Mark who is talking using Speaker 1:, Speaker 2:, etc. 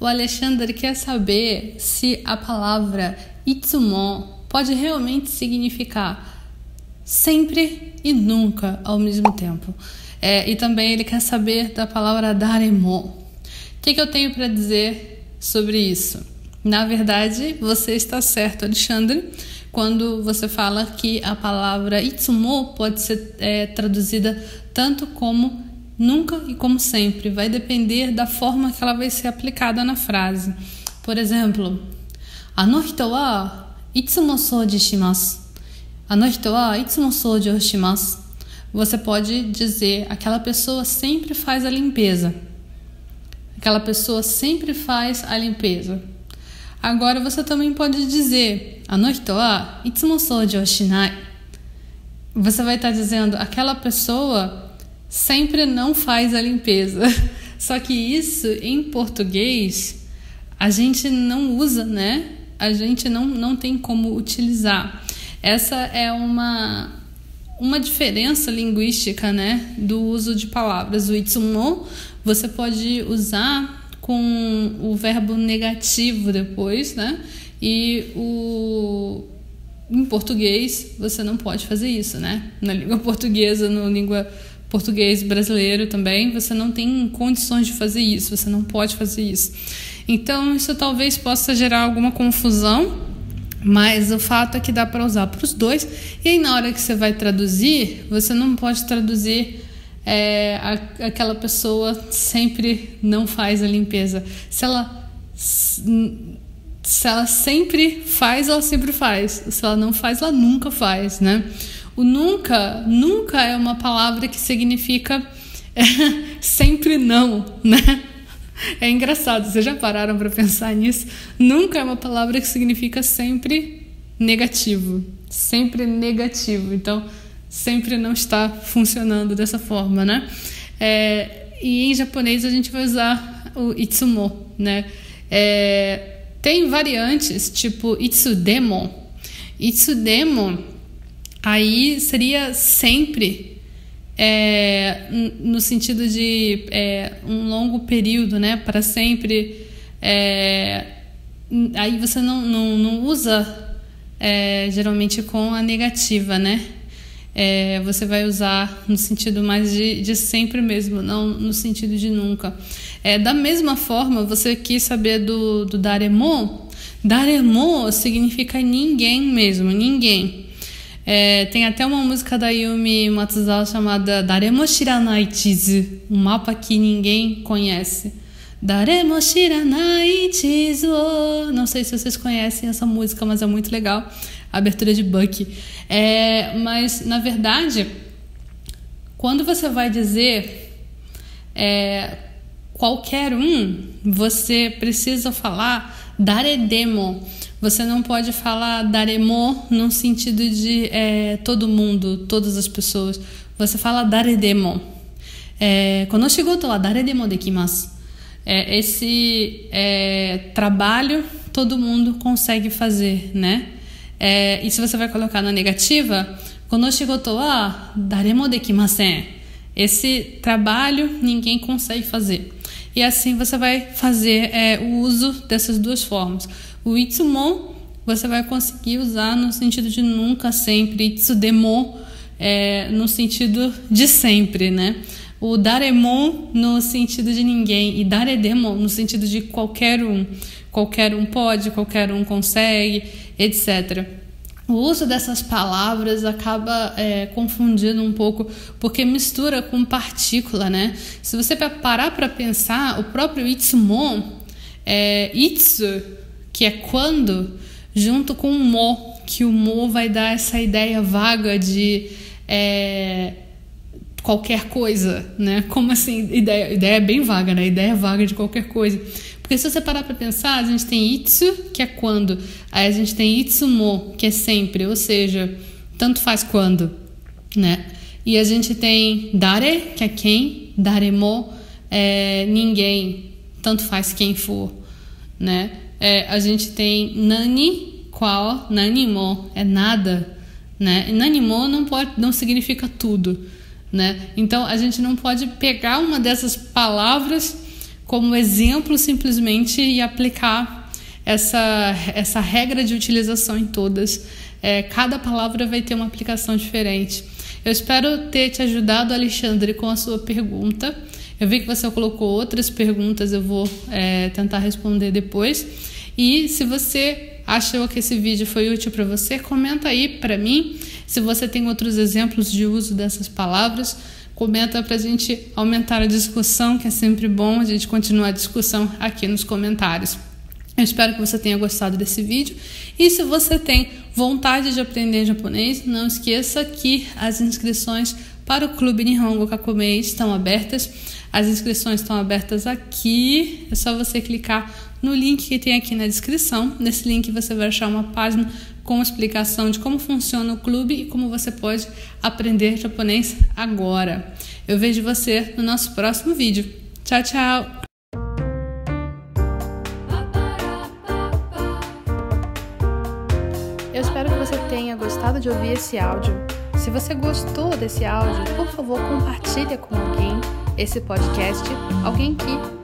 Speaker 1: O Alexandre quer saber se a palavra itsumo pode realmente significar sempre e nunca ao mesmo tempo. É, e também ele quer saber da palavra daremo. O que, que eu tenho para dizer sobre isso? Na verdade, você está certo, Alexandre quando você fala que a palavra itsumo pode ser é, traduzida tanto como nunca e como sempre. Vai depender da forma que ela vai ser aplicada na frase. Por exemplo, ano hito wa itsumo souji shimasu. Ano hito wa itsumo souji o shimasu. Você pode dizer aquela pessoa sempre faz a limpeza. Aquela pessoa sempre faz a limpeza. Agora você também pode dizer, anohito wa itsumo souji o shinai. Você vai estar dizendo, aquela pessoa sempre não faz a limpeza. Só que isso em português a gente não usa, né? A gente não, não tem como utilizar. Essa é uma, uma diferença linguística, né? Do uso de palavras. O itsumo você pode usar com o verbo negativo depois, né? E o em português você não pode fazer isso, né? Na língua portuguesa, na língua português brasileiro também, você não tem condições de fazer isso, você não pode fazer isso. Então, isso talvez possa gerar alguma confusão, mas o fato é que dá para usar para os dois. E aí, na hora que você vai traduzir, você não pode traduzir é, a, aquela pessoa sempre não faz a limpeza. Se ela, se ela sempre faz, ela sempre faz. Se ela não faz, ela nunca faz, né? O nunca, nunca é uma palavra que significa é, sempre não, né? É engraçado, vocês já pararam para pensar nisso? Nunca é uma palavra que significa sempre negativo, sempre negativo. Então, sempre não está funcionando dessa forma, né? É, e em japonês a gente vai usar o itsumo, né? É, tem variantes tipo itsudemo. Itsudemo aí seria sempre é, no sentido de é, um longo período, né? Para sempre. É, aí você não, não, não usa é, geralmente com a negativa, né? é, você vai usar no sentido mais de, de sempre mesmo, não no sentido de nunca. É, da mesma forma, você quis saber do, do Daremo? Daremo significa ninguém mesmo, ninguém. É, tem até uma música da Yumi Matsuzawa chamada Daremo Shiranai Chizu, um mapa que ninguém conhece. Daremo Shiranai Chizu. Não sei se vocês conhecem essa música, mas é muito legal abertura de Buck. É, mas, na verdade, quando você vai dizer é, qualquer um, você precisa falar daredemo. Você não pode falar daremo no sentido de é, todo mundo, todas as pessoas. Você fala daredemo. É, konoshigoto wa daredemo dekimasu. É, esse é, trabalho todo mundo consegue fazer, né? É, e se você vai colocar na negativa, konoshigoto wa daremo dekimasen. Esse trabalho ninguém consegue fazer. E assim você vai fazer é, o uso dessas duas formas. O itsumon você vai conseguir usar no sentido de nunca, sempre. Itsudemo é, no sentido de sempre, né? O daremon no sentido de ninguém e daredemo no sentido de qualquer um. Qualquer um pode, qualquer um consegue etc. O uso dessas palavras acaba é, confundindo um pouco, porque mistura com partícula, né? Se você parar para pensar, o próprio itsumon, é, itsu, que é quando, junto com o mo, que o mo vai dar essa ideia vaga de é, qualquer coisa, né? Como assim? Ideia, ideia bem vaga, né? Ideia vaga de qualquer coisa. Porque se você parar para pensar, a gente tem itsu, que é quando, aí a gente tem itsumo, que é sempre, ou seja, tanto faz quando, né? E a gente tem dare, que é quem, daremo, é ninguém, tanto faz quem for, né? É, a gente tem nani, qual, nanimo, é nada, né? E nanimo não pode, não significa tudo, né? Então a gente não pode pegar uma dessas palavras como exemplo simplesmente e aplicar essa, essa regra de utilização em todas. É, cada palavra vai ter uma aplicação diferente. Eu espero ter te ajudado, Alexandre, com a sua pergunta. Eu vi que você colocou outras perguntas, eu vou é, tentar responder depois. E se você achou que esse vídeo foi útil para você, comenta aí para mim. Se você tem outros exemplos de uso dessas palavras, comenta para a gente aumentar a discussão, que é sempre bom a gente continuar a discussão aqui nos comentários. Eu espero que você tenha gostado desse vídeo. E se você tem vontade de aprender japonês, não esqueça que as inscrições para o Clube Nihongo Kakumei estão abertas. As inscrições estão abertas aqui. É só você clicar no link que tem aqui na descrição. Nesse link você vai achar uma página com explicação de como funciona o clube e como você pode aprender japonês agora. Eu vejo você no nosso próximo vídeo. Tchau, tchau! Eu espero que você tenha gostado de ouvir esse áudio. Se você gostou desse áudio, por favor, compartilhe com alguém esse podcast, alguém que